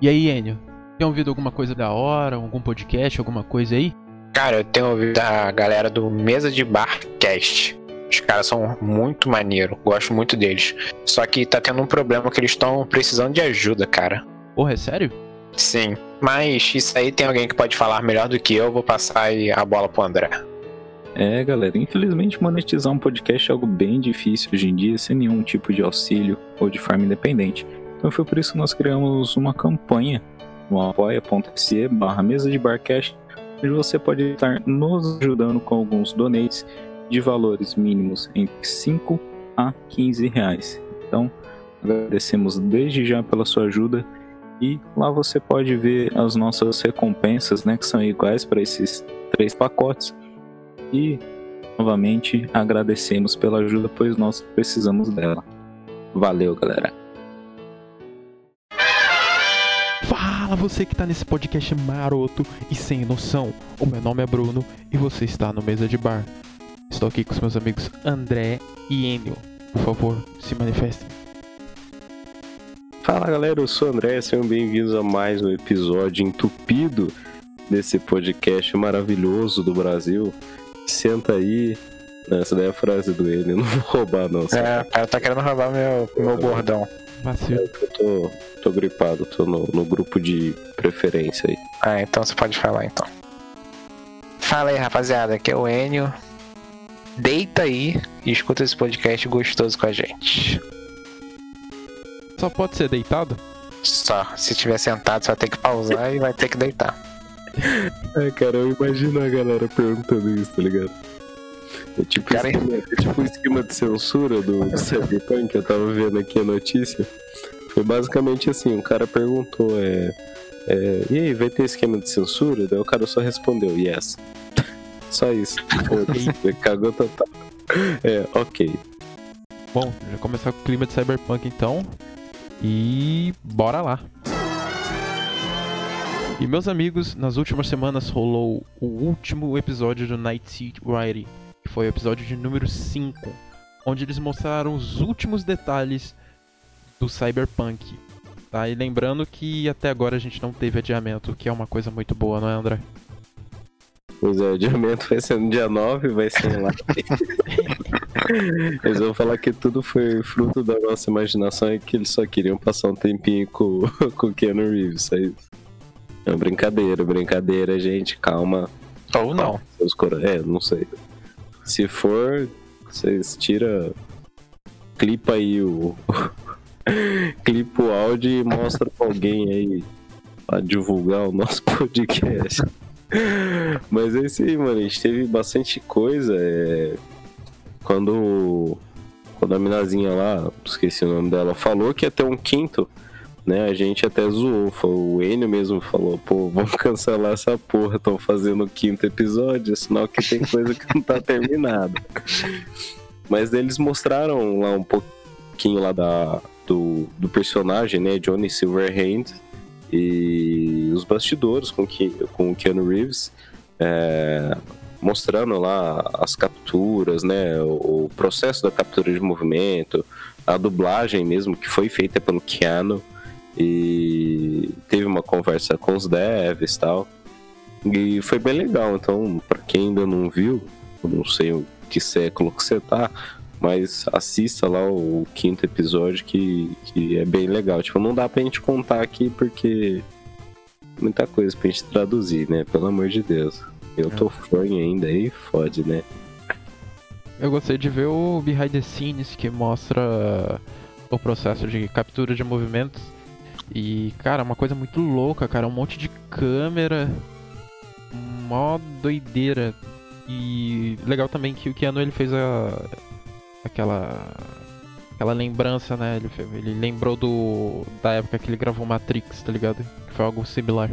E aí, Enio? Tem ouvido alguma coisa da hora, algum podcast, alguma coisa aí? Cara, eu tenho ouvido a galera do Mesa de Bar Cast. Os caras são muito maneiro, gosto muito deles. Só que tá tendo um problema que eles estão precisando de ajuda, cara. Porra, é sério? Sim, mas isso aí tem alguém que pode falar melhor do que eu, vou passar aí a bola pro André. É, galera, infelizmente monetizar um podcast é algo bem difícil hoje em dia, sem nenhum tipo de auxílio ou de forma independente. Então foi por isso que nós criamos uma campanha no apoia.se barra mesa de barcast, onde você pode estar nos ajudando com alguns donates de valores mínimos entre 5 a 15 reais. Então, agradecemos desde já pela sua ajuda e lá você pode ver as nossas recompensas, né, que são iguais para esses três pacotes. E novamente agradecemos pela ajuda, pois nós precisamos dela. Valeu, galera. Fala você que tá nesse podcast maroto e sem noção. O meu nome é Bruno e você está no Mesa de Bar. Estou aqui com os meus amigos André e Enio. Por favor, se manifestem. Fala galera, eu sou o André, sejam bem-vindos a mais um episódio entupido desse podcast maravilhoso do Brasil. Senta aí. Essa daí é a frase do ele, eu não vou roubar não. sabe? É, o cara tá querendo roubar meu, meu bordão. Vacilo. Eu tô, tô gripado, tô no, no grupo de preferência aí. Ah, então você pode falar então. Fala aí, rapaziada, aqui é o Enio. Deita aí e escuta esse podcast gostoso com a gente. Só pode ser deitado? Só, se tiver sentado, você vai ter que pausar e vai ter que deitar. É, cara, eu imagino a galera perguntando isso, tá ligado? É tipo, Cara, esquema, é tipo o esquema de censura do, do Cyberpunk, eu tava vendo aqui a notícia. Foi basicamente assim, um cara perguntou, é, é, E aí, vai ter esquema de censura? Daí o cara só respondeu, yes. Só isso. Foda-se, Cagou total. É, ok. Bom, já começar com o clima de Cyberpunk então. E bora lá. E meus amigos, nas últimas semanas rolou o último episódio do Night City Riding, que foi o episódio de número 5, onde eles mostraram os últimos detalhes do Cyberpunk. Tá? E lembrando que até agora a gente não teve adiamento, o que é uma coisa muito boa, não é, André? Pois é, o adiamento vai ser no dia 9, vai ser lá. Eles vão falar que tudo foi fruto da nossa imaginação e que eles só queriam passar um tempinho com, com o Keanu Reeves, é isso. É uma brincadeira, brincadeira, gente, calma. Ou não. É, não sei. Se for, vocês tira clipa aí o clipa o áudio e mostra pra alguém aí pra divulgar o nosso podcast. Mas é isso aí, mano. A gente teve bastante coisa. é, Quando, quando a minazinha lá, esqueci o nome dela, falou que ia ter um quinto, né? A gente até zoou. Falou, o Enio mesmo falou: pô, vamos cancelar essa porra. Estão fazendo o quinto episódio, sinal que tem coisa que não tá terminada. Mas eles mostraram lá um pouquinho lá da, do, do personagem, né? Johnny Silverhand e os bastidores com, que, com o Keanu Reeves, é, mostrando lá as capturas, né, o, o processo da captura de movimento, a dublagem mesmo que foi feita pelo Keanu e teve uma conversa com os devs e tal. E foi bem legal, então, para quem ainda não viu, não sei o que século que você tá, mas assista lá o quinto episódio que, que é bem legal. Tipo, não dá pra gente contar aqui porque muita coisa pra gente traduzir, né? Pelo amor de Deus. Eu tô fã ainda aí, fode, né? Eu gostei de ver o Behind the Scenes que mostra o processo de captura de movimentos. E, cara, uma coisa muito louca, cara. Um monte de câmera. Mó doideira. E legal também que o Keanu ele fez a. aquela. aquela lembrança, né? Ele, ele lembrou do. da época que ele gravou Matrix, tá ligado? Que foi algo similar.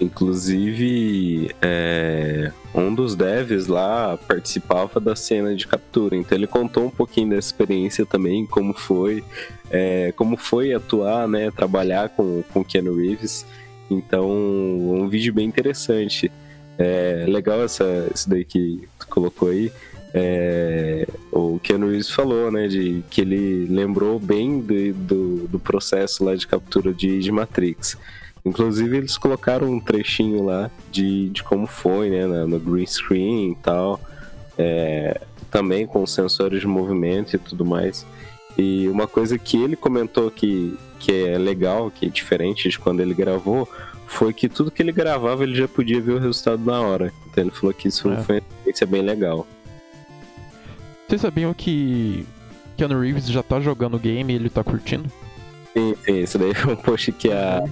Inclusive, é, um dos devs lá participava da cena de captura, então ele contou um pouquinho dessa experiência também, como foi, é, como foi atuar, né, trabalhar com com Keanu Reeves. Então, um vídeo bem interessante. É legal essa, isso daí que tu colocou aí, é, o Ken Reeves falou, né, de que ele lembrou bem do, do, do processo lá de captura de, de Matrix. Inclusive eles colocaram um trechinho lá de, de como foi, né, no, green screen e tal, é, também com sensores de movimento e tudo mais. E uma coisa que ele comentou que, que é legal, que é diferente de quando ele gravou, foi que tudo que ele gravava ele já podia ver o resultado na hora. Então ele falou que isso É. foi uma experiência bem legal. Vocês sabiam que Keanu Reeves já tá jogando o game e ele tá curtindo? Sim, sim, isso daí foi um post que a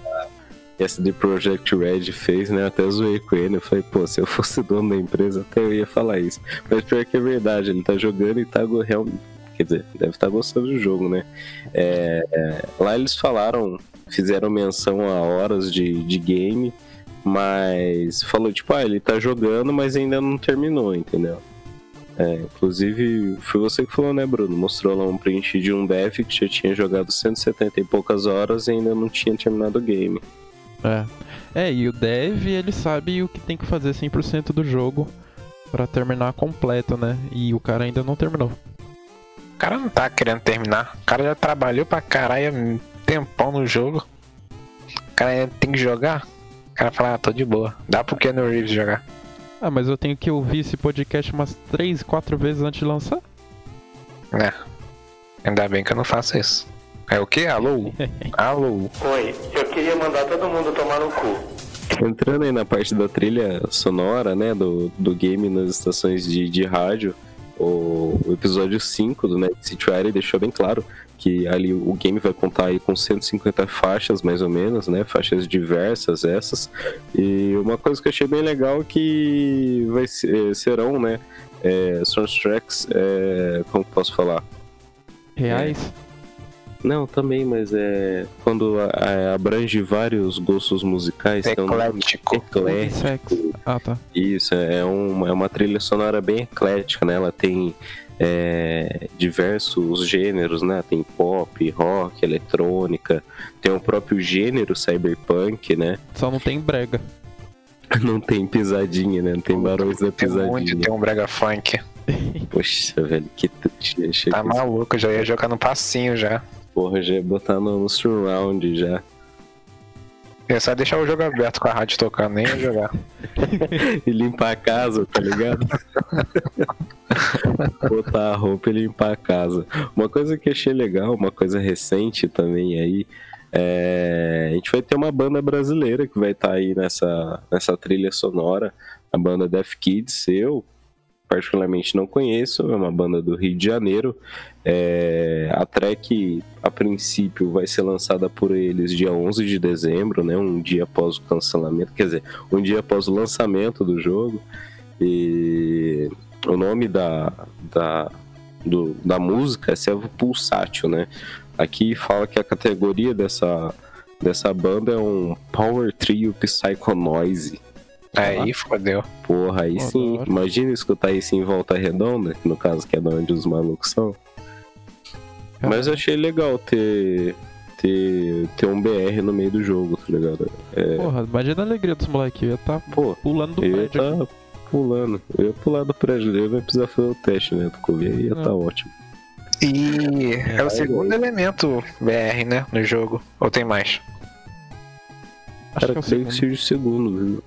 SD Project Red fez, né? Eu Até zoei com ele. Eu falei, pô, se eu fosse dono da empresa, até eu ia falar isso. Mas pior que é verdade, ele tá jogando e tá realmente. Quer dizer, deve estar gostando do jogo, né? É, é, lá eles falaram, fizeram menção a horas de, de game, mas falou, tipo, ah, ele tá jogando, mas ainda não terminou, entendeu? É, inclusive, foi você que falou, né, Bruno? Mostrou lá um print de um dev que já tinha jogado 170 e poucas horas e ainda não tinha terminado o game. É. É, e o dev, ele sabe o que tem que fazer 100% do jogo pra terminar completo, né? E o cara ainda não terminou. O cara não tá querendo terminar. O cara já trabalhou pra caralho um tempão no jogo. O cara ainda tem que jogar. O cara fala, ah, tô de boa. Dá pro Keanu Reeves jogar. Ah, mas eu tenho que ouvir esse podcast umas 3, 4 vezes antes de lançar? É. Ainda bem que eu não faço isso. É o quê? Alô? Alô? Oi, eu queria mandar todo mundo tomar no cu. Entrando aí na parte da trilha sonora, né, do, do game nas estações de, de rádio, o, o episódio 5 do Night City Wire deixou bem claro que ali o game vai contar aí com 150 faixas, mais ou menos, né, faixas diversas essas, e uma coisa que eu achei bem legal é que vai ser, serão, né, é, soundtracks, é, como que posso falar? Reais? Não, também, mas é quando a- a- abrange vários gostos musicais, tem um nome Eclético. eclético, Sex. Ah, tá. isso, é, uma, é uma trilha sonora bem eclética, né? Ela tem é, diversos gêneros, né? Tem pop, rock, eletrônica, tem o próprio gênero cyberpunk, né? Só não tem brega. Não tem pisadinha, né? Não tem barões da Tem um monte, pisadinha. tem um brega funk. Poxa, velho, que triste. Achei Tá que maluco, eu já ia jogar no passinho já. Porra já botar no, no surround já. É só deixar o jogo aberto com a rádio tocando, nem ia jogar. E limpar a casa, tá ligado? Botar a roupa e limpar a casa. Uma coisa que achei legal, uma coisa recente também aí, é... a gente vai ter uma banda brasileira que vai estar aí nessa, nessa trilha sonora, a banda Death Kids. Eu, particularmente, não conheço, é uma banda do Rio de Janeiro. É, a track, a princípio, vai ser lançada por eles dia 11 de dezembro, né? Um dia após o cancelamento, quer dizer, um dia após o lançamento do jogo. E o nome da, da, do- da música é Servo Pulsátil, né? Aqui fala que a categoria dessa, dessa banda é um Power Trio Psycho Noise. Aí fodeu. Porra, aí sim. Imagina escutar isso em Volta Redonda, que no caso que é de onde os malucos são. Mas eu achei legal ter, ter, ter um BR no meio do jogo, tá ligado? É, Porra, imagina a alegria dos moleques. Eu ia tá pô, pulando do prédio. aqui. tá pulando. Eu ia pular do prédio, eu ia precisar fazer o teste, né? Do Covid, aí ia Não. tá ótimo. E é o aí, segundo elemento BR, né? No jogo. Ou tem mais? Acho Cara, que é o creio que segundo. seja o segundo, viu?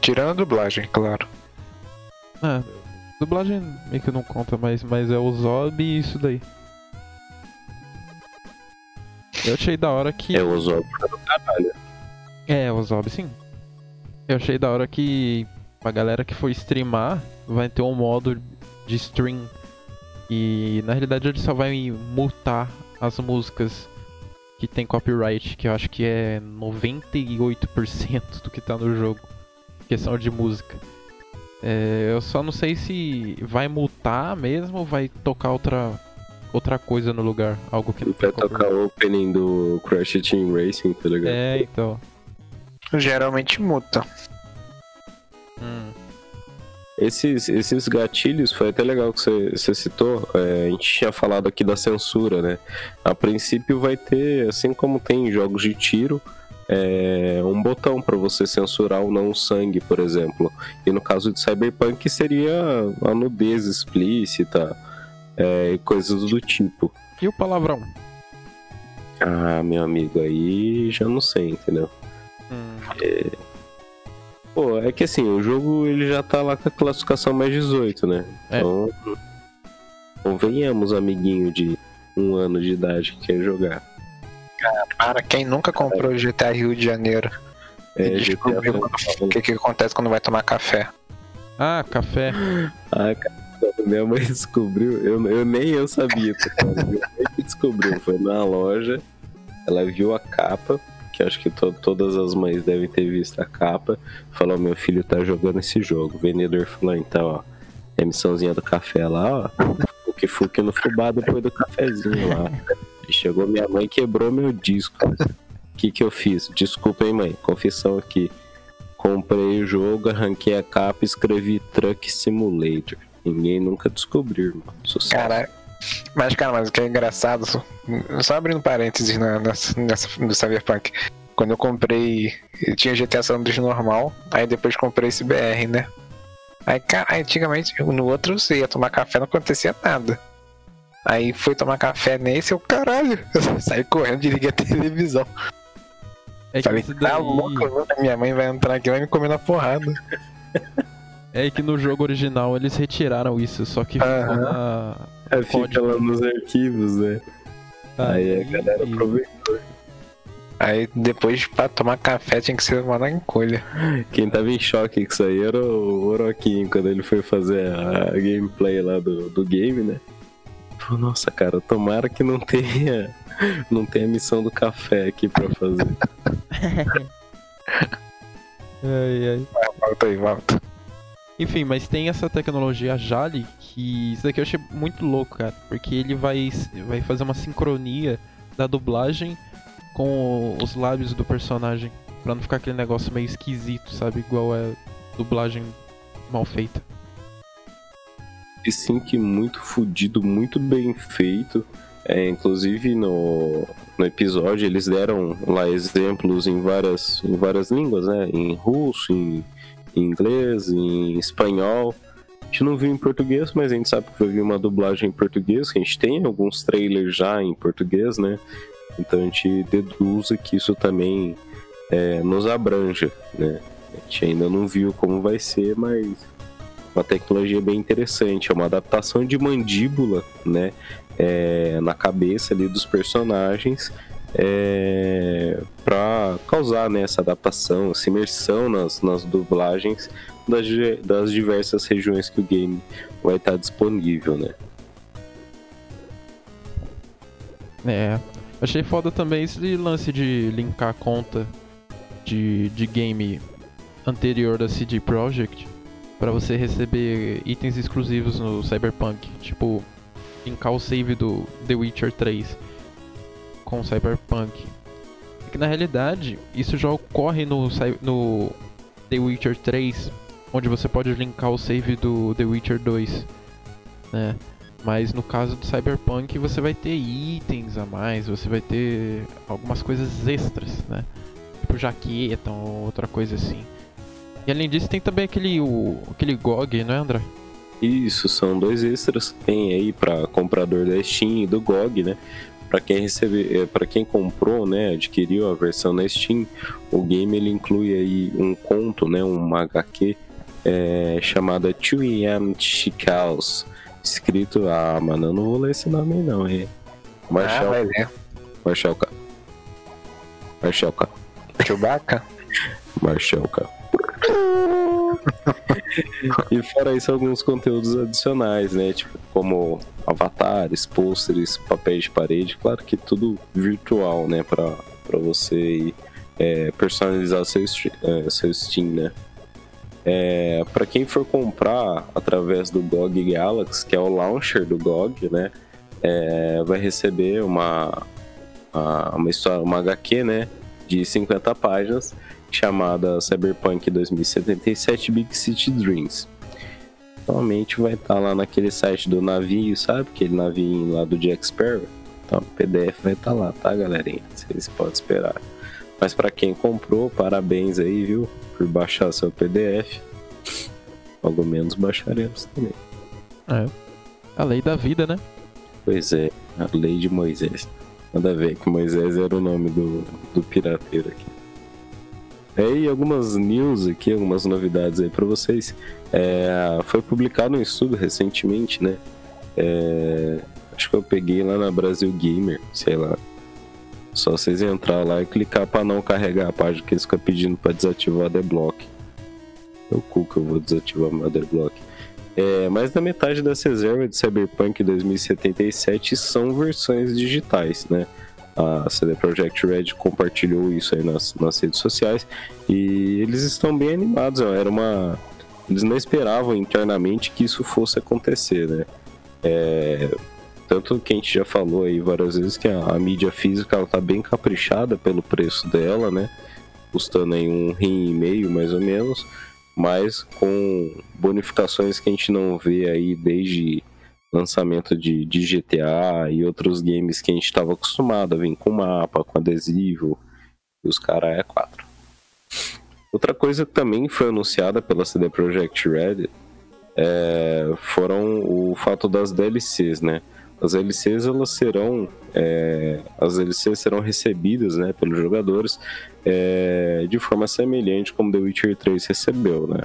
Tirando a dublagem, claro. Ah, dublagem meio que não conta mais, mas é o Zob e isso daí. Eu achei da hora que. É o Zop. É, o Zob sim. Eu achei da hora que a galera que for streamar vai ter um modo de stream. E na realidade ele só vai multar as músicas que tem copyright, que eu acho que é 98% do que tá no jogo. Questão de música. É, eu só não sei se vai multar mesmo ou vai tocar outra outra coisa no lugar, algo que não Vai tocar o opening do Crash Team Racing, tá ligado? É, então. Geralmente muta. Hum. Esses, esses gatilhos foi até legal que você, você citou. é, a gente tinha falado aqui da censura, né? A princípio vai ter, assim como tem em jogos de tiro, é, um botão para você censurar ou não o sangue, por exemplo. E no caso de Cyberpunk seria a nudez explícita é, e coisas do tipo. E o palavrão? Ah, meu amigo, aí já não sei, entendeu? Hum. Pô, é que assim, o jogo ele já tá lá com a classificação mais 18, né? É. Então, convenhamos, amiguinho de um ano de idade que quer jogar. Para quem nunca comprou o GTA Rio de Janeiro, É, e descobriu o que, que acontece quando vai tomar café. Ah, café. Ah, cara, minha mãe descobriu, eu, eu nem eu sabia, tá? Minha mãe que descobriu, foi na loja, ela viu a capa, que acho que to- todas as mães devem ter visto a capa, falou, meu filho tá jogando esse jogo. O vendedor falou, então, ó, é a missãozinha do café lá, ó, o que fuque no fubá depois do cafezinho lá. Chegou minha mãe e quebrou meu disco. O que que eu fiz? Desculpa, hein, mãe, confissão aqui. Comprei o jogo, arranquei a capa e escrevi Truck Simulator. Ninguém nunca descobriu, irmão. Sucesso. Mas cara, mas o que é engraçado, só, só abrindo parênteses na, nessa, nessa do Cyberpunk. Quando eu comprei, eu tinha GTA San Andreas normal, aí depois comprei esse BR, né? Aí, cara, antigamente, no outro você ia tomar café, não acontecia nada. Aí fui tomar café nesse, eu, caralho, eu saí correndo, desliguei a televisão. É que, Falei, esse tá daí- louco, mano, minha mãe vai entrar aqui e vai me comer na porrada. é que no jogo original eles retiraram isso, só que ficou Aham. na. É, fica lá nos arquivos, né? Aí a galera aproveitou. Aí depois, pra tomar café, tinha que ser uma na encolha. Quem tava em choque com isso aí era o Oroquinho, quando ele foi fazer a gameplay lá do, do game, né? Falou, nossa, cara, tomara que não tenha. Não tenha missão do café aqui pra fazer. Ai, ai. Volta aí, volta. Enfim, mas tem essa tecnologia Jali que isso daqui eu achei muito louco, cara. Porque ele vai, vai fazer uma sincronia da dublagem com os lábios do personagem. Pra não ficar aquele negócio meio esquisito, sabe? Igual é dublagem mal feita. Que muito fudido, muito bem feito. É, inclusive no, no episódio eles deram lá exemplos em várias, em várias línguas, né? Em russo, em, em inglês, em espanhol. A gente não viu em português, mas a gente sabe que vai vir uma dublagem em português, que a gente tem alguns trailers já em português, né? Então a gente deduza que isso também é, nos abranja, né? A gente ainda não viu como vai ser, mas uma tecnologia bem interessante. É uma adaptação de mandíbula, né? é, na cabeça ali dos personagens é, para causar né, essa adaptação, essa imersão nas, nas dublagens das, das diversas regiões que o game vai estar disponível, né? É. Achei foda também esse lance de linkar a conta de, de game anterior da CD Projekt pra você receber itens exclusivos no Cyberpunk. Tipo, linkar o save do The Witcher 3 com o Cyberpunk. É que na realidade, isso já ocorre no, no The Witcher 3, onde você pode linkar o save do The Witcher 2, né? Mas no caso do Cyberpunk você vai ter itens a mais, você vai ter algumas coisas extras, né? Tipo jaqueta ou outra coisa assim. E além disso tem também aquele, o, aquele GOG, né André? Isso, são dois extras que tem aí para comprador da Steam e do GOG, né? Para quem receber, para quem comprou, né, adquiriu a versão na Steam, o game ele inclui aí um conto, né, uma HQ é, chamada 2AM Chicals, escrito, ah, mano, eu não vou ler esse nome aí não, hein? Ah, Marshall, vai ver. Marshall K. Marshall K. Chewbacca? Marshall K. e fora isso, alguns conteúdos adicionais, né? Tipo, como avatares, pôsteres, papéis de parede. Claro que tudo virtual, né? Pra, pra você é, personalizar seu, é, seu Steam, né? É, para quem for comprar através do GOG Galaxy, que é o launcher do GOG, né? é, vai receber uma, uma, uma história, uma HQ, né? De 50 páginas chamada Cyberpunk 2077 Big City Dreams. Normalmente vai estar lá naquele site do navio, sabe? Aquele navio lá do Jack Sparrow. Então, o PDF vai estar lá, tá, galerinha? Vocês podem esperar. Mas para quem comprou, parabéns aí, viu? Por baixar seu PDF. Logo menos baixaremos também. É. A lei da vida, né? Pois é, a lei de Moisés. Nada a ver que Moisés era o nome do, do pirateiro aqui. É, e algumas news aqui, algumas novidades aí para vocês. É, foi publicado um estudo recentemente, né? É, acho que eu peguei lá na Brasil Gamer, sei lá. Só vocês entrar lá e clicar para não carregar a página que eles ficam pedindo para desativar o adblock. É o cu que eu vou desativar o adblock. É, mais da metade das reservas de Cyberpunk 2077 são versões digitais, né? A CD Projekt Red compartilhou isso aí nas, nas redes sociais e eles estão bem animados. Era uma, eles não esperavam internamente que isso fosse acontecer, né? É, tanto que a gente já falou aí várias vezes que a, a mídia física ela tá bem caprichada pelo preço dela, né? Custando aí um rim e meio mais ou menos mas com bonificações que a gente não vê aí desde lançamento de, de GTA e outros games que a gente estava acostumado a vir com mapa, com adesivo, e os caras é 4. Outra coisa que também foi anunciada pela CD Projekt Red é, foram o fato das DLCs, né? As DLCs elas serão é, as DLCs serão recebidas né, pelos jogadores é, de forma semelhante como The Witcher 3 recebeu, né?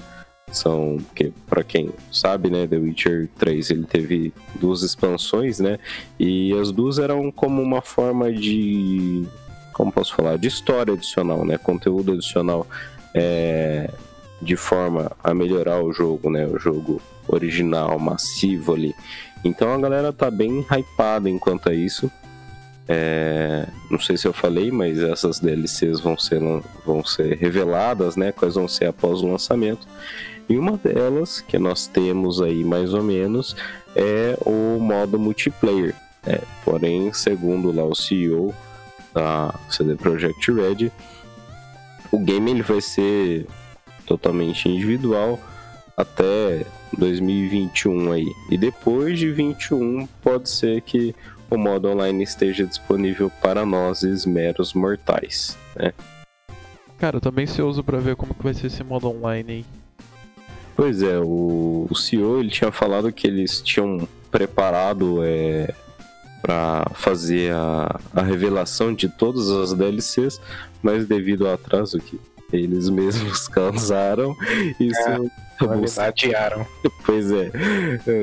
São, que para quem sabe, né, The Witcher 3 ele teve duas expansões, né? E as duas eram como uma forma de como posso falar, de história adicional, né? Conteúdo adicional é, de forma a melhorar o jogo, né? O jogo original, massivo ali. Então a galera tá bem hypada enquanto a isso. É, não sei se eu falei, mas essas DLCs vão ser, vão ser reveladas, né? Quais vão ser após o lançamento. E uma delas, que nós temos aí mais ou menos, é o modo multiplayer. É, porém, segundo lá o CEO da CD Projekt Red, o game ele vai ser totalmente individual até 2021 aí. E depois de 21 pode ser que o modo online esteja disponível para nós, meros mortais, né? Cara, eu tô bem ansioso pra ver como que vai ser esse modo online aí. Pois é, o, o CEO ele tinha falado que eles tinham preparado é, para fazer a, a revelação de todas as DLCs, mas devido ao atraso que eles mesmos causaram, isso é. Adiaram. Pois é.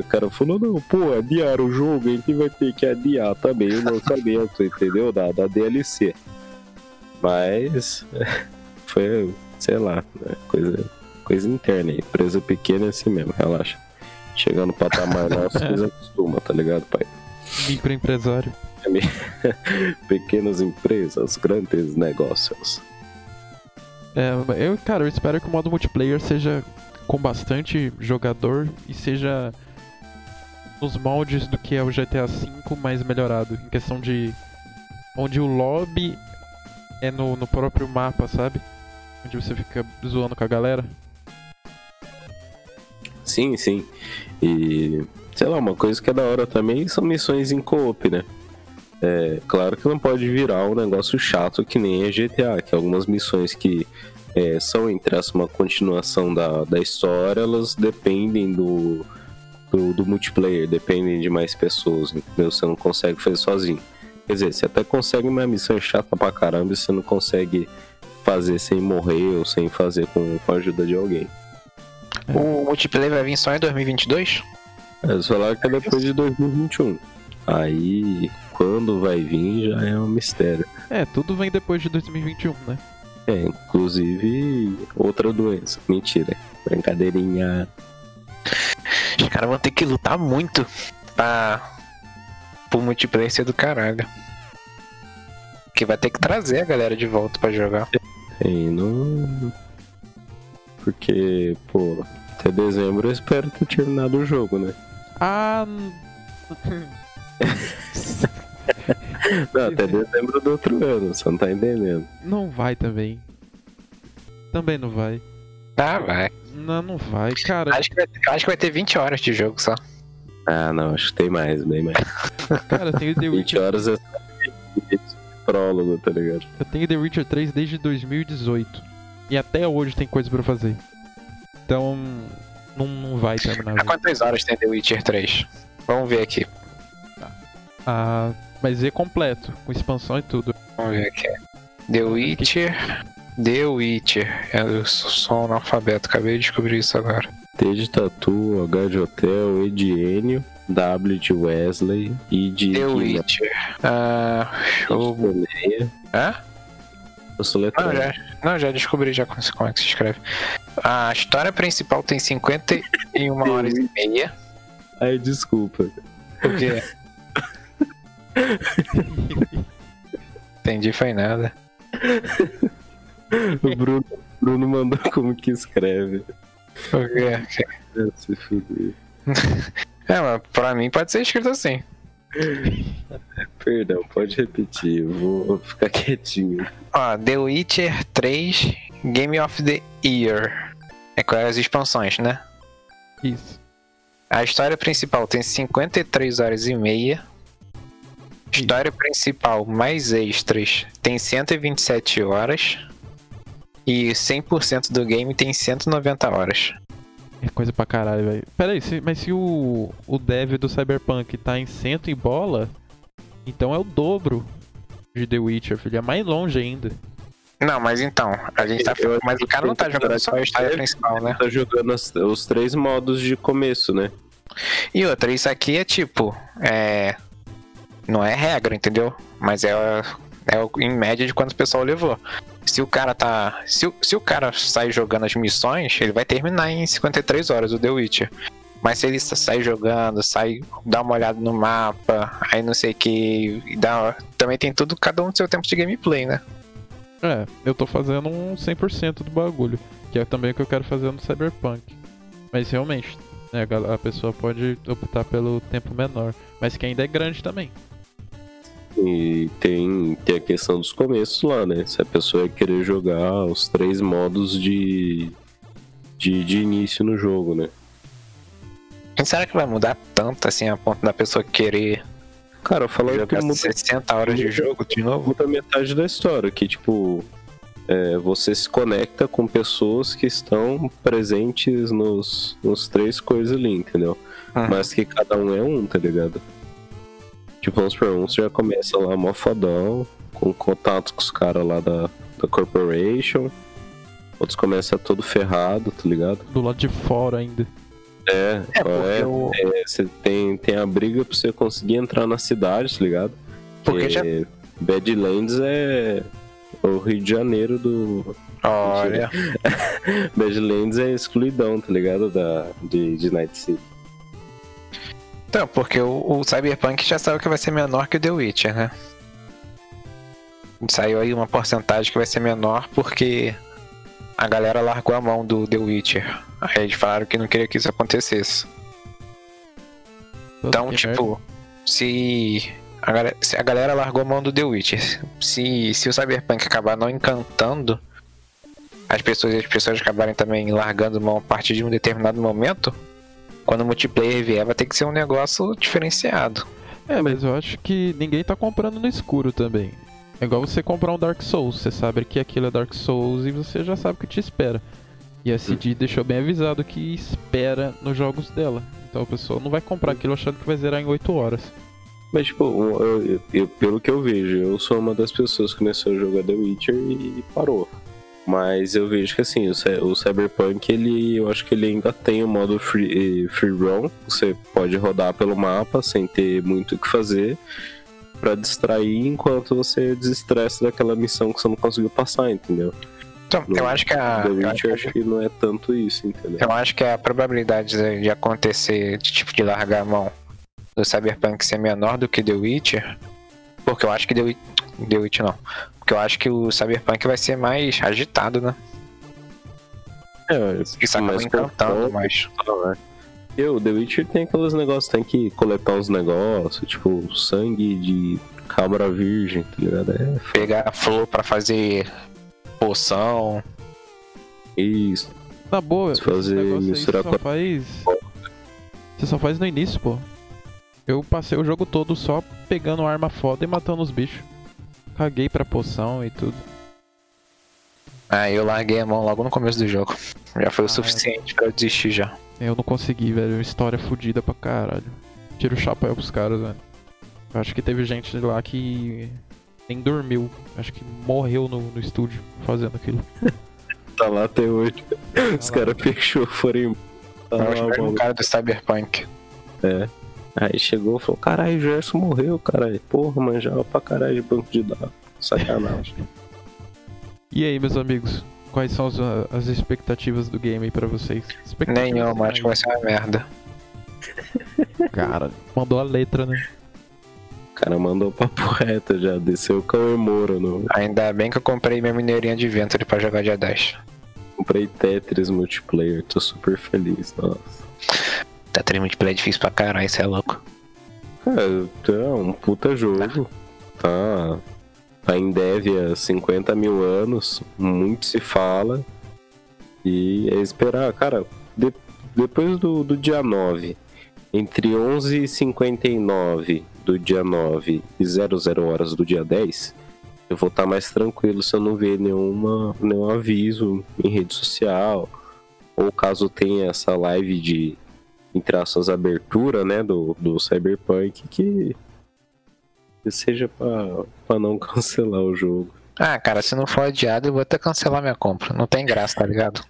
O cara falou, não, pô, adiaram o jogo, a gente vai ter que adiar também o lançamento, entendeu? Da, da DLC. Mas foi, sei lá, né? coisa, coisa interna. Empresa pequena é assim mesmo, relaxa. Chegando no patamar nosso, vocês acostumam, tá ligado, pai? Microempresário. Pequenas empresas, grandes negócios. É, eu, cara, eu espero que o modo multiplayer seja com bastante jogador e seja nos moldes do que é o GTA V mais melhorado. Em questão de. onde o lobby é no, no próprio mapa, sabe? Onde você fica zoando com a galera. Sim, sim. E. sei lá, uma coisa que é da hora também são missões em co-op, né? É, claro que não pode virar um negócio chato que nem a GTA, que algumas missões que é, são, entre as uma continuação da, da história, elas dependem do, do, do, multiplayer, dependem de mais pessoas, entendeu? Você não consegue fazer sozinho. Quer dizer, você até consegue uma missão chata pra caramba e você não consegue fazer sem morrer ou sem fazer com, com a ajuda de alguém. O multiplayer vai vir só em 2022? É, eles falaram que é depois de 2021. Aí quando vai vir já é um mistério. É, tudo vem depois de 2021, né? É, inclusive outra doença. Mentira. Brincadeirinha. Os caras vão ter que lutar muito pra. pro multiplayer ser do caralho. Que vai ter que trazer a galera de volta pra jogar. É, não. Porque, pô, até dezembro eu espero ter terminado o jogo, né? Ah. não, até dezembro do outro ano, você não tá entendendo. Não vai também. Também não vai. Ah, vai. Não, não vai, cara. Acho que vai, acho que vai ter 20 horas de jogo só. Ah, não, acho que tem mais, bem mais. Cara, tem The 20 horas é prólogo, tá ligado? Eu tenho The Witcher 3 desde 2018. E até hoje tem coisa pra fazer. Então, não, não vai terminar. Há velho. quantas horas tem The Witcher 3? Vamos ver aqui. Ah, mas é completo, com expansão e tudo. Vamos ver aqui. The Witcher. The Witcher. Eu sou um analfabeto, acabei de descobrir isso agora. T de Tatu, H de Hotel, E de Enio, W de Wesley, I de The Witcher. Ah. I O... de Toleia. Hã? Eu sou Não, letrado. já, não, já descobri já como, como é que se escreve. A história principal tem 51 horas e meia. Ai, desculpa. O quê? Entendi, foi nada. O Bruno, Bruno mandou como que escreve. O quê? Se fuder. É, mas pra mim pode ser escrito assim. Perdão, pode repetir. Vou ficar quietinho. Ó, The Witcher 3 Game of the Year. É com as expansões, né? Isso. A história principal tem 53 horas e meia. História principal mais extras tem 127 horas. E 100% do game tem 190 horas. É coisa pra caralho, velho. Pera aí, se- mas se o, o dev do Cyberpunk tá em cento e bola, então é o dobro de The Witcher, filho. É mais longe ainda. Não, mas então, a gente tá Mas o cara não tá jogando só a história principal, né? Tá jogando as- os três modos de começo, né? E outra, isso aqui é tipo. É. Não é regra, entendeu? Mas é, é em média de quanto o pessoal levou. Se o cara tá. Se, o- se o cara sai jogando as missões, ele vai terminar em 53 horas o The Witcher. Mas se ele sa- sai jogando, sai, dá uma olhada no mapa, aí não sei o que. Dá, também tem tudo, cada um do seu tempo de gameplay, né? É, eu tô fazendo um 100% do bagulho, que é também o que eu quero fazer no Cyberpunk. Mas realmente, né, a pessoa pode optar pelo tempo menor, mas que ainda é grande também. E tem, tem a questão dos começos lá, né? Se a pessoa querer jogar os três modos de, de, de início no jogo, né? Será que vai mudar tanto assim a ponto da pessoa querer Cara, eu falo que jogar muda, 60 horas de jogo de novo? muda metade da história, que tipo. é, você se conecta com pessoas que estão presentes nos, nos três coisas ali, entendeu? Uhum. Mas que cada um é um, tá ligado? Tipo, vamos supor, um você já começa lá mó fodão, com contato com os caras lá da, da Corporation. Outros começam todo ferrado, tá ligado? Do lado de fora ainda. É, É, porque é, é, você tem, tem a briga pra você conseguir entrar na cidade, tá ligado? Porque já- Badlands é o Rio de Janeiro do. Olha. Badlands é excluidão, tá ligado? Da, de, de Night City. Então, porque o, o Cyberpunk já saiu que vai ser menor que o The Witcher, né? Saiu aí uma porcentagem que vai ser menor porque a galera largou a mão do The Witcher. Aí eles falaram que não queria que isso acontecesse. Puta Então, tipo, se a, galera, se a galera largou a mão do The Witcher, se, se o Cyberpunk acabar não encantando as pessoas e as pessoas acabarem também largando mão a partir de um determinado momento, quando o multiplayer vier, vai ter que ser um negócio diferenciado. É, mas eu acho que ninguém tá comprando no escuro também. É igual você comprar um Dark Souls, você sabe que aquilo é Dark Souls e você já sabe o que te espera. E a CD deixou bem avisado que espera nos jogos dela. Então a pessoa não vai comprar aquilo achando que vai zerar em 8 horas. Mas, tipo, eu- eu- eu- pelo que eu vejo, eu sou uma das pessoas que começou a jogar The Witcher e parou. Mas eu vejo que, assim, o, o Cyberpunk, ele, eu acho que ele ainda tem o modo free, eh, free roam. Você pode rodar pelo mapa sem ter muito o que fazer pra distrair enquanto você desestressa daquela missão que você não conseguiu passar, entendeu? Então, No eu acho que a. The eu acho que- não é tanto isso, entendeu? Eu acho que a probabilidade de acontecer, de tipo, de largar a mão do Cyberpunk ser menor do que The Witcher, porque eu acho que The Witcher, The Witcher não, porque eu acho que o Cyberpunk vai ser mais agitado, né? É, Isso acaba mais encantando mais. Ah, é. E o The Witcher tem aqueles negócios, tem que coletar uns negócios, tipo sangue de cabra virgem, tá ligado? É Pegar a flor pra fazer poção. isso. Na boa, fazer- aí misturar você só com- faz. Você só faz no início, pô. Eu passei o jogo todo só pegando arma foda e matando os bichos. caguei pra poção e tudo. Ah, eu larguei a mão logo no começo do jogo. Já foi o Ah, suficiente pra eu desistir já. Eu não consegui, velho. História fodida pra caralho. Tira o chapéu pros caras, velho. Eu acho que teve gente lá que nem dormiu. Acho que morreu no, no estúdio fazendo aquilo. Tá lá até hoje. Os lá. caras fechou, foram embora. Era um mano. cara do Cyberpunk. É. Aí chegou e falou, caralho, o Gerson morreu, caralho. Porra, manjava pra caralho de banco de dados. Sacanagem. E aí, meus amigos? Quais são as, as expectativas do game pra vocês? Nenhuma, acho que vai ser uma merda. Cara, mandou a letra, né? O cara mandou papo reto já, desceu o Moura no. Ainda bem que eu comprei minha mineirinha de Venture pra jogar dia 10. Comprei Tetris multiplayer, tô super feliz, nossa. Tá tendo multiplayer difícil pra caralho, isso é louco. É, é um puta jogo. Tá. Tá em dev há 50 mil anos, muito se fala. E é esperar, cara, de- depois do, do dia 9, entre 11h59 do dia 9 e 00 horas do dia 10, eu vou estar mais tranquilo se eu não ver nenhuma, nenhum aviso em rede social. Ou caso tenha essa live de, entre aspas, abertura, né, do, do Cyberpunk, que, que seja pra, pra não cancelar o jogo. Ah, cara, se não for adiado, eu vou até cancelar minha compra. Não tem graça, tá ligado?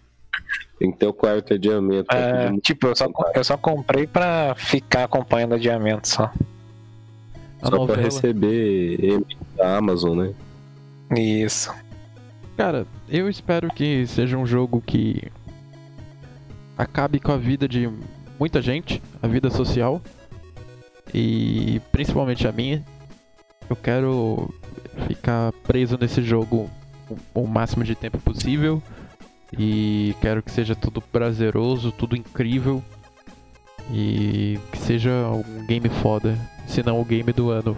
Tem que ter o quarto adiamento. pra É, pedir tipo, eu só, eu só comprei pra ficar acompanhando adiamento só. A só pra novela. receber M da Amazon, né? Isso. Cara, eu espero que seja um jogo que acabe com a vida de muita gente, a vida social e principalmente a minha. Eu quero ficar preso nesse jogo o, o máximo de tempo possível e quero que seja tudo prazeroso, tudo incrível e que seja um game foda, se não o game do ano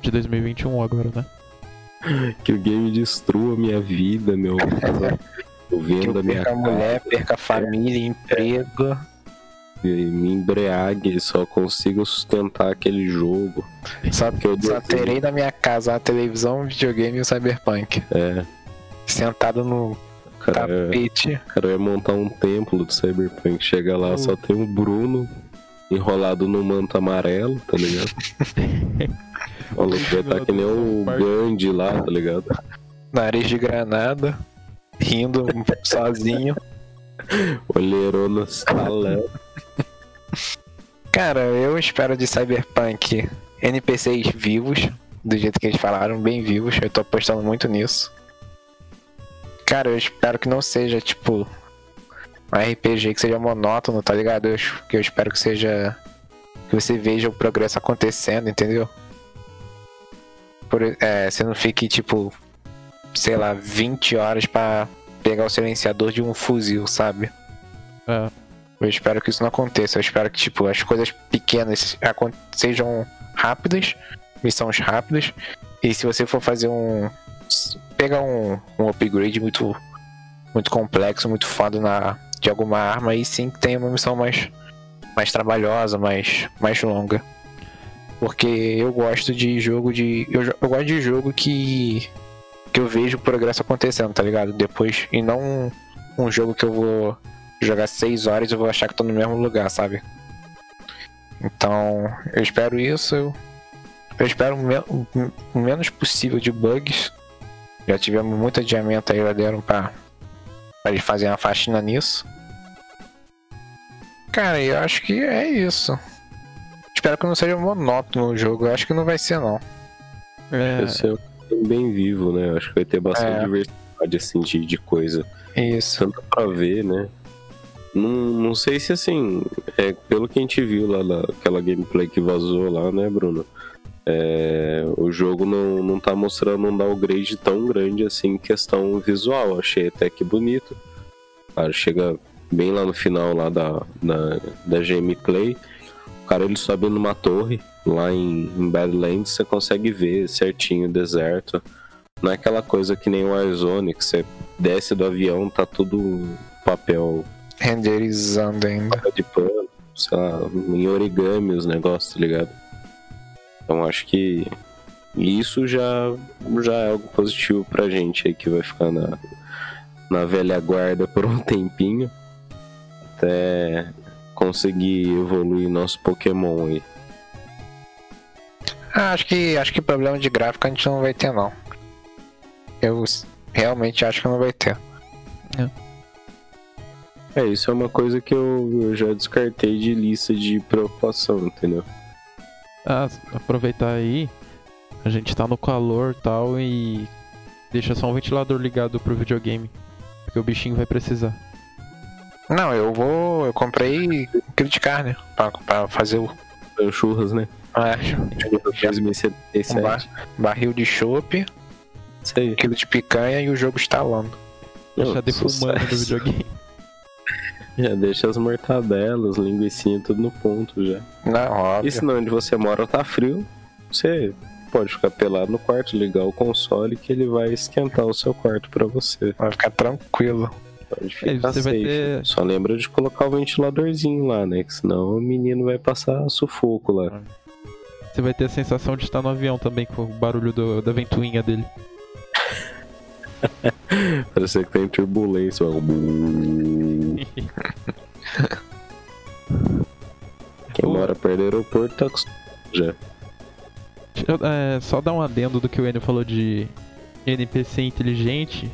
de 2021 agora, né? Que o game destrua minha vida, meu eu Que vendo a eu minha perca a mulher, perca a família, emprego. E me embriague, só consigo sustentar aquele jogo. Só, Que eu só terei na minha casa a televisão, o videogame e o cyberpunk. É, Sentado no cara, tapete. cara, eu ia montar um templo do Cyberpunk. Chega lá, só tem o Bruno enrolado no manto amarelo, tá ligado? O vai estar que nem o Gandhi lá, tá ligado? Nariz de granada. Rindo sozinho. Olheirona estalando. Cara, eu espero de Cyberpunk NPCs vivos, do jeito que eles falaram, bem vivos. Eu tô apostando muito nisso. Cara, eu espero que não seja tipo um RPG que seja monótono, tá ligado? Eu, que eu espero que seja. que você veja o progresso acontecendo, entendeu? Por, é, você não fique tipo, sei lá, 20 horas pra pegar o silenciador de um fuzil, sabe? É. Eu espero que isso não aconteça. Eu espero que, tipo, as coisas pequenas sejam rápidas, missões rápidas. E se você for fazer um. pegar um, um upgrade muito. Muito complexo, muito foda na, de alguma arma, aí sim que tenha uma missão mais. Mais trabalhosa, mais, mais longa. Porque eu gosto de jogo de. Eu, eu gosto de jogo que. Que eu vejo o progresso acontecendo, tá ligado? Depois. E não um, jogo que eu vou jogar 6 horas eu vou achar que tô no mesmo lugar, sabe? Então, eu espero isso. Eu, eu espero o, me- o- menos possível de bugs. Já tivemos muito adiamento aí, já deram pra, pra eles fazerem uma faxina nisso. Cara, eu acho que é isso. Espero que não seja monótono o jogo. Eu acho que não vai ser, não. É, Esse é um bem vivo, né? Eu acho que vai ter bastante É. diversidade, assim, de, de coisa. Isso. Tanto pra ver, né? Não, não sei se, assim, é, pelo que a gente viu lá naquela gameplay que vazou lá, né, Bruno? É, o jogo não, não tá mostrando um downgrade tão grande assim em questão visual. Achei até que bonito. Cara, chega bem lá no final lá da, da, da gameplay. O cara ele sobe numa torre lá em, em Badlands, você consegue ver certinho o deserto. Não é aquela coisa que nem o Warzone, que você desce do avião, tá tudo papel, Renderizando ainda. papel de pano, sei lá, em origami os negócios, tá ligado? Então acho que isso já, já é algo positivo pra gente aí que vai ficar na, na velha guarda por um tempinho. Até conseguir evoluir nosso Pokémon aí. Ah, acho que acho que problema de gráfico a gente não vai ter não. Eu realmente acho que não vai ter. É, isso é uma coisa que eu, eu já descartei de lista de preocupação, entendeu? Ah, aproveitar aí, a gente tá no calor e tal e deixa só um ventilador ligado pro videogame. Porque o bichinho vai precisar. Não, eu vou. Eu comprei de carne pra, pra fazer o. É o Churras, né? É, 2077. um bar- barril de aí. quilo de picanha e o jogo instalando. Não, defumando sucesso. videogame. Já deixa as mortadelas, linguiça tudo no ponto já. Não, óbvio. E se não onde você mora tá frio, você pode ficar pelado no quarto, ligar o console que ele vai esquentar o seu quarto pra você. Vai ficar tranquilo. Pode É, ficar você vai safe. ter- Só lembra de colocar o ventiladorzinho lá, né? Que senão o menino vai passar sufoco lá. Você vai ter a sensação de estar no avião também com o barulho do- da ventoinha dele. Parece que tem turbulência. Quem mora perto do aeroporto tá já. Eu, é, só dar um adendo do que o Enio falou de NPC inteligente.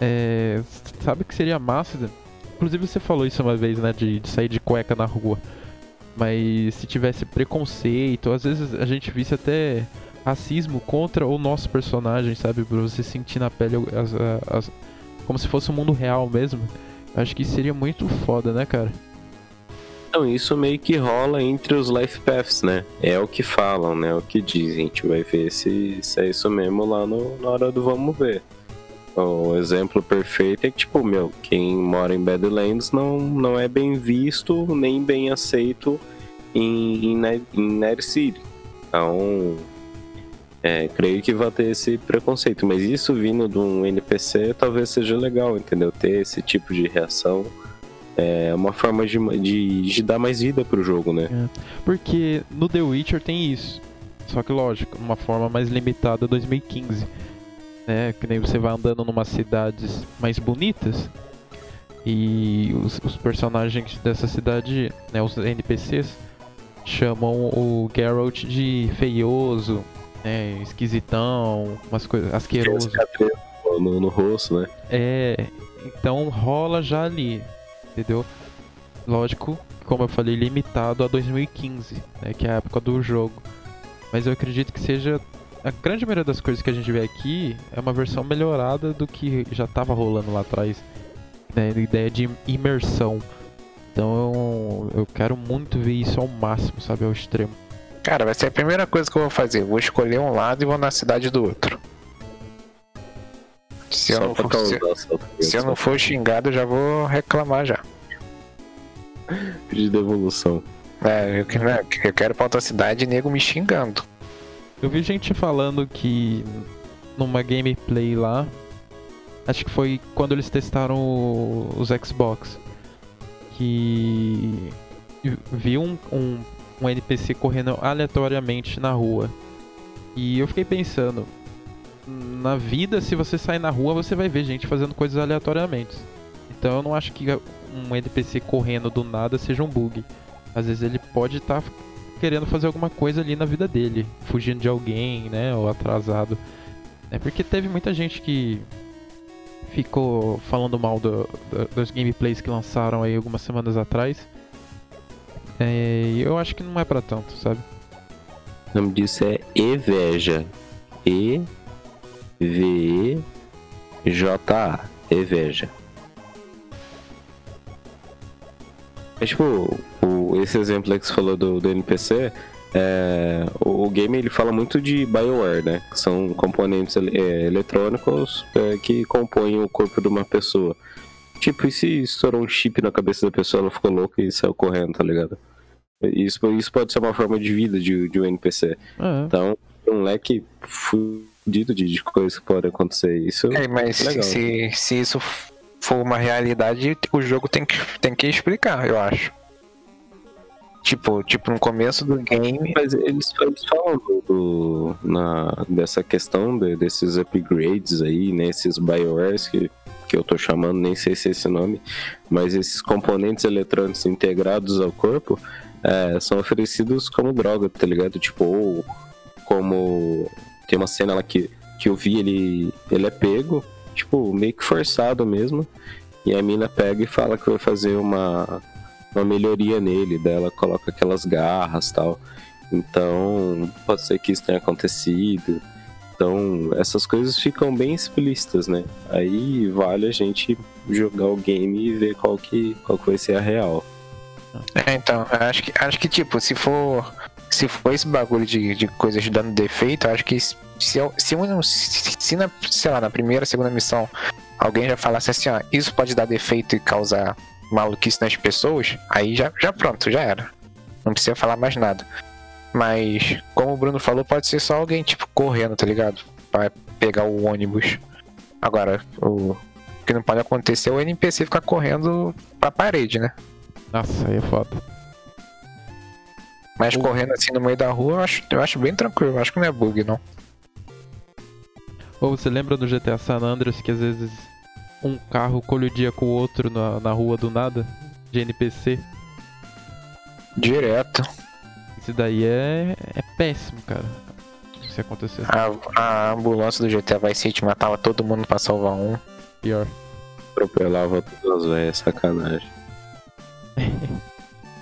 É, sabe o que seria massa? Inclusive você falou isso uma vez, né? De, de sair de cueca na rua. Mas se tivesse preconceito, às vezes a gente visse até racismo contra o nosso personagem, sabe? Pra você sentir na pele as- as- como se fosse um mundo real mesmo. Acho que seria muito foda, né, cara? Então, isso meio que rola entre os life paths, né? É o que falam, né? É o que dizem. A gente vai ver se, se é isso mesmo lá no, na hora do vamos ver. O exemplo perfeito é que, tipo, meu, quem mora em Badlands não, não é bem visto nem bem aceito em, em, em Night City. Então, é, creio que vai ter esse preconceito. Mas isso vindo de um NPC talvez seja legal, entendeu? Ter esse tipo de reação. É uma forma de, de, de dar mais vida pro jogo, né? Porque no The Witcher tem isso. Só que lógico, uma forma mais limitada 2015. Né? Que nem você vai andando numas cidades mais bonitas. E os, os personagens dessa cidade, né, os NPCs, chamam o Geralt de feioso, né, esquisitão, umas coisas, asqueroso. No, no rosto, né? É, então rola já ali, entendeu? Lógico, como eu falei, limitado a 2015, né, que é a época do jogo. Mas eu acredito que seja a grande maioria das coisas que a gente vê aqui é uma versão melhorada do que já estava rolando lá atrás, né, a ideia de imersão. Então eu, eu quero muito ver isso ao máximo, sabe, ao extremo. Cara, vai ser a primeira coisa que eu vou fazer. Vou escolher um lado e vou na cidade do outro. Se eu, não for, se, se eu não for xingado, eu já vou reclamar já. pedir devolução. É, eu, né, eu quero pra outra cidade e nego me xingando. Eu vi gente falando que numa gameplay lá, acho que foi quando eles testaram o- os Xbox, que viu um, um, um NPC correndo aleatoriamente na rua. E eu fiquei pensando, na vida, se você sair na rua, você vai ver gente fazendo coisas aleatoriamente. Então eu não acho que um NPC correndo do nada seja um bug. Às vezes ele pode estar querendo fazer alguma coisa ali na vida dele, fugindo de alguém, né, ou atrasado. É porque teve muita gente que ficou falando mal do, do- dos gameplays que lançaram aí algumas semanas atrás. É, eu acho que não é pra tanto, sabe? O nome disso é Eveja. E V E J A. Eveja. É tipo, esse exemplo aí que você falou do, do NPC, é, o, o game ele fala muito de BioWare, né? Que são componentes ele- é, eletrônicos é, que compõem o corpo de uma pessoa. Tipo, e se estourou um chip na cabeça da pessoa, ela ficou louca e saiu correndo, tá ligado? Isso, isso pode ser uma forma de vida de, de um NPC. É. Então, um leque fudido de, de coisas que podem acontecer. Isso É, mas Legal. se, se isso for uma realidade, o jogo tem que, tem que explicar, eu acho. Tipo, tipo, no começo do game. Mas eles, eles falam do, na, dessa questão de- desses upgrades aí, né? Esses BioWares que, que eu tô chamando, nem sei se é esse nome, mas esses componentes eletrônicos integrados ao corpo é, são oferecidos como droga, tá ligado? Tipo, ou como. Tem uma cena lá que, que eu vi, ele, ele é pego, tipo, meio que forçado mesmo. E a mina pega e fala que vai fazer uma, uma melhoria nele, dela coloca aquelas garras tal. Então, pode ser que isso tenha acontecido. Então, essas coisas ficam bem explícitas, né? Aí vale a gente jogar o game e ver qual que, qual que vai ser a real. É, então, acho que, acho que tipo, se for. Se for esse bagulho de, de coisas dando defeito, acho que se, se, se, se na, sei lá, na primeira, segunda missão, alguém já falasse assim, ó, isso pode dar defeito e causar maluquice nas pessoas, aí já, já pronto, já era. Não precisa falar mais nada. Mas, como o Bruno falou, pode ser só alguém, tipo, correndo, tá ligado? Pra pegar o ônibus. Agora, o que não pode acontecer é o NPC ficar correndo pra parede, né? Nossa, aí é foda. Mas correndo assim no meio da rua, eu acho, eu acho bem tranquilo. Eu acho que não é bug, não. Ou você lembra do GTA San Andreas que às vezes um carro colidia com o outro na, na rua do nada? De NPC? Direto. Isso daí é, é péssimo, cara. Se acontecer A, a ambulância do GTA Vice City matava todo mundo pra salvar um. pior. Atropelava todas as velhas, sacanagem.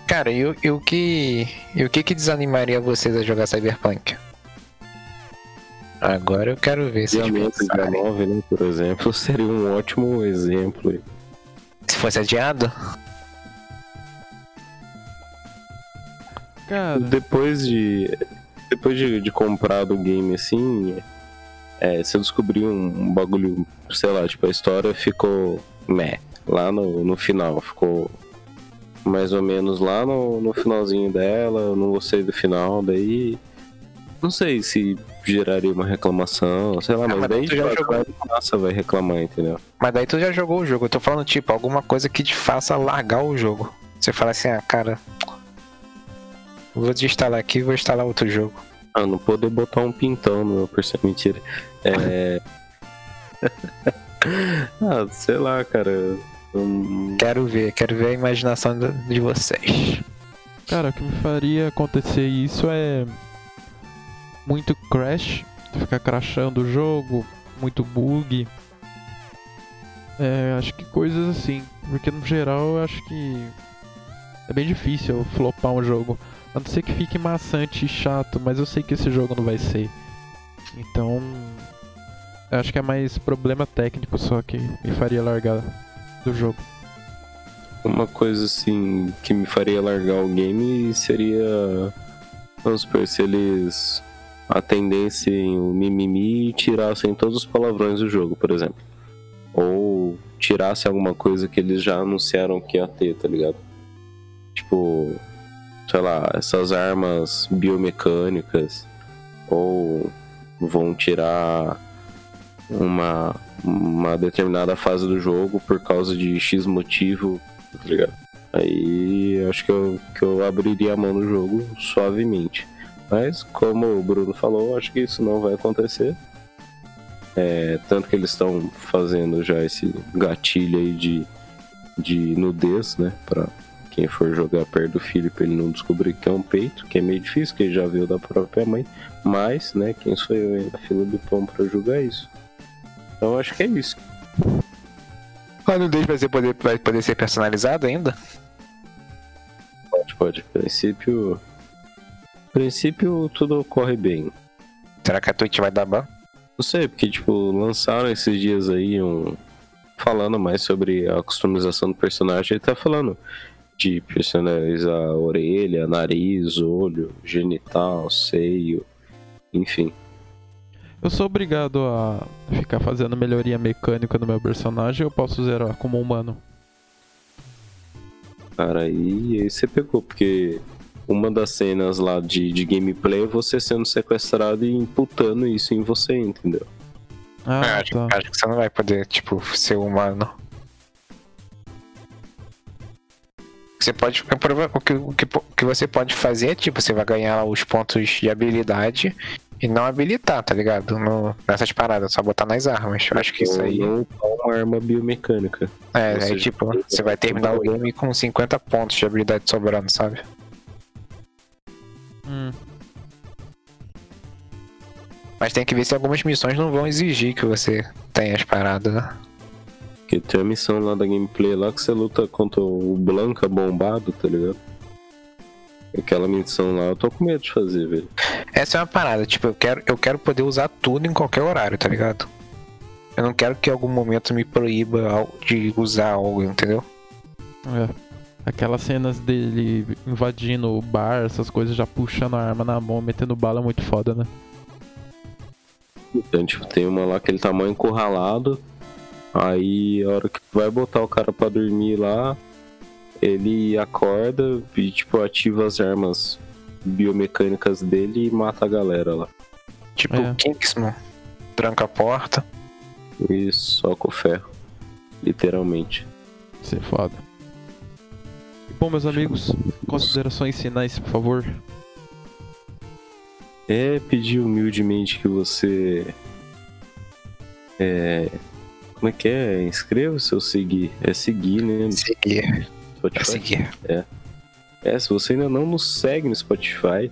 Cara, e, o- o que. E o que que desanimaria vocês a jogar Cyberpunk? Agora eu quero ver se Diamante 19, né, por exemplo, seria um ótimo exemplo. Se fosse adiado? Cara, Depois de. Depois de, de comprar do game assim, é, você descobriu um, um bagulho, sei lá, tipo, a história ficou meh. Lá no, no final, ficou mais ou menos lá no, no finalzinho dela, eu não gostei do final, daí. Não sei se geraria uma reclamação, sei lá, Ah, mas mas daí tu já jogou. a massa vai reclamar, entendeu? Mas daí tu já jogou o jogo. Eu tô falando, tipo, alguma coisa que te faça largar o jogo. Você fala assim, ah, cara. Vou desinstalar aqui e vou instalar outro jogo. Ah, não poder botar um pintão no meu PC. Mentira. É. ah, sei lá, cara. Hum, Quero ver, quero ver a imaginação de vocês. cara, o que me faria acontecer isso é muito crash, ficar crashando o jogo, muito bug. É, acho que coisas assim, porque no geral eu acho que é bem difícil flopar um jogo. A não ser que fique maçante e chato, mas eu sei que esse jogo não vai ser. Então, eu acho que é mais problema técnico só que me faria largar do jogo. Uma coisa assim que me faria largar o game seria. Vamos supor, se eles atendessem o mimimi e tirassem todos os palavrões do jogo, por exemplo. Ou tirasse alguma coisa que eles já anunciaram que ia ter, tá ligado? Tipo, sei lá, essas armas biomecânicas. Ou vão tirar uma, uma determinada fase do jogo por causa de X motivo, tá ligado? Aí acho que eu, que eu abriria a mão no jogo suavemente. Mas, como o Bruno falou, acho que isso não vai acontecer. É, tanto que eles estão fazendo já esse gatilho aí de, de nudez, né? Pra quem for jogar perto do filho, pra ele não descobrir que é um peito, que é meio difícil, que ele já viu da própria mãe. Mas, né, quem sou eu aí na fila do pão pra julgar isso? Então acho que é isso. A nudez vai, ser poder, vai poder ser personalizado ainda? Pode, pode. A princípio. Princípio tudo ocorre bem. Será que a Twitch vai dar ban? Não sei, porque, tipo, lançaram esses dias aí um. Falando mais sobre a customização do personagem. Ele tá falando de personalizar a orelha, nariz, olho, genital, seio, enfim. Eu sou obrigado a ficar fazendo melhoria mecânica no meu personagem ou eu posso zerar como humano? Cara, aí, aí você pegou, porque uma das cenas lá de, de gameplay é você sendo sequestrado e imputando isso em você, entendeu? Ah, acho, tá. acho que você não vai poder, tipo, ser humano. Você pode. é O que, o, que, o que você pode fazer é tipo, você vai ganhar os pontos de habilidade e não habilitar, tá ligado? No, nessas paradas, só botar nas armas. Eu acho que isso Ou aí. upar uma arma biomecânica. É, ou aí seja, tipo, você vai terminar o game com 50 pontos de habilidade sobrando, sabe? Hum, Mas tem que ver se algumas missões não vão exigir que você tenha as paradas, né? Porque tem a missão lá da gameplay lá que você luta contra o Blanca bombado, tá ligado? Aquela missão lá eu tô com medo de fazer, velho. Essa é uma parada, tipo, eu quero, eu quero poder usar tudo em qualquer horário, tá ligado? Eu não quero que em algum momento me proíba de usar algo, entendeu? é. Aquelas cenas dele invadindo o bar, essas coisas, já puxando a arma na mão, metendo bala é muito foda, né? Então, tipo, tem uma lá que ele tá mal encurralado. Aí a hora que vai botar o cara pra dormir lá, ele acorda e tipo ativa as armas biomecânicas dele e mata a galera lá. Tipo, É. Kingsman. Tranca a porta. E soca o ferro. Literalmente. Isso é foda. Bom, meus amigos, considerações finais, por favor. É pedir humildemente que você. É. Como é que é? Inscreva-se ou seguir? É seguir, né? Seguir. É Spotify. seguir. É, se você ainda não nos segue no Spotify,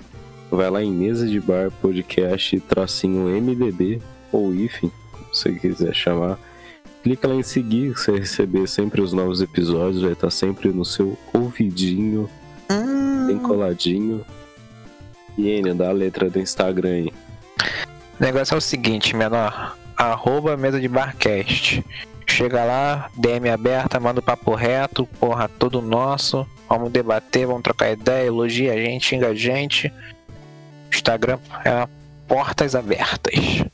vai lá em Mesa de Bar Podcast tracinho MDB ou IFIM, se você quiser chamar. Clica lá em seguir, você vai receber sempre os novos episódios, vai estar sempre no seu ouvidinho, bem coladinho. E Enio, dá a letra do Instagram aí. O negócio é o seguinte, menor. Arroba mesa de barcast. Chega lá, DM aberta, manda o papo reto, porra, todo nosso. Vamos debater, vamos trocar ideia, elogia a gente, xinga a gente. Instagram é portas abertas.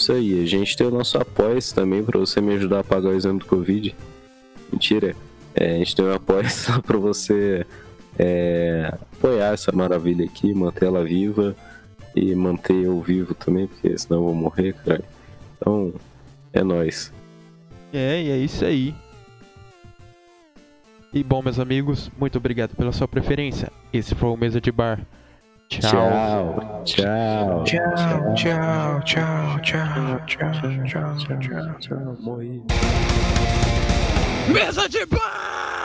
Isso aí, a gente tem o nosso apoio também pra você me ajudar a pagar o exame do Covid. Mentira. É, a gente tem um apoio pra você é, apoiar essa maravilha aqui, manter ela viva e manter eu vivo também, porque senão eu vou morrer, cara. Então, é nóis. É, e é isso aí. E bom, meus amigos, muito obrigado pela sua preferência. Esse foi o Mesa de Bar. Tchau. Tchau. Tchau. Tchau, tchau, tchau, tchau, tchau, tchau, tchau, tchau. Morri. Mesa de Bar!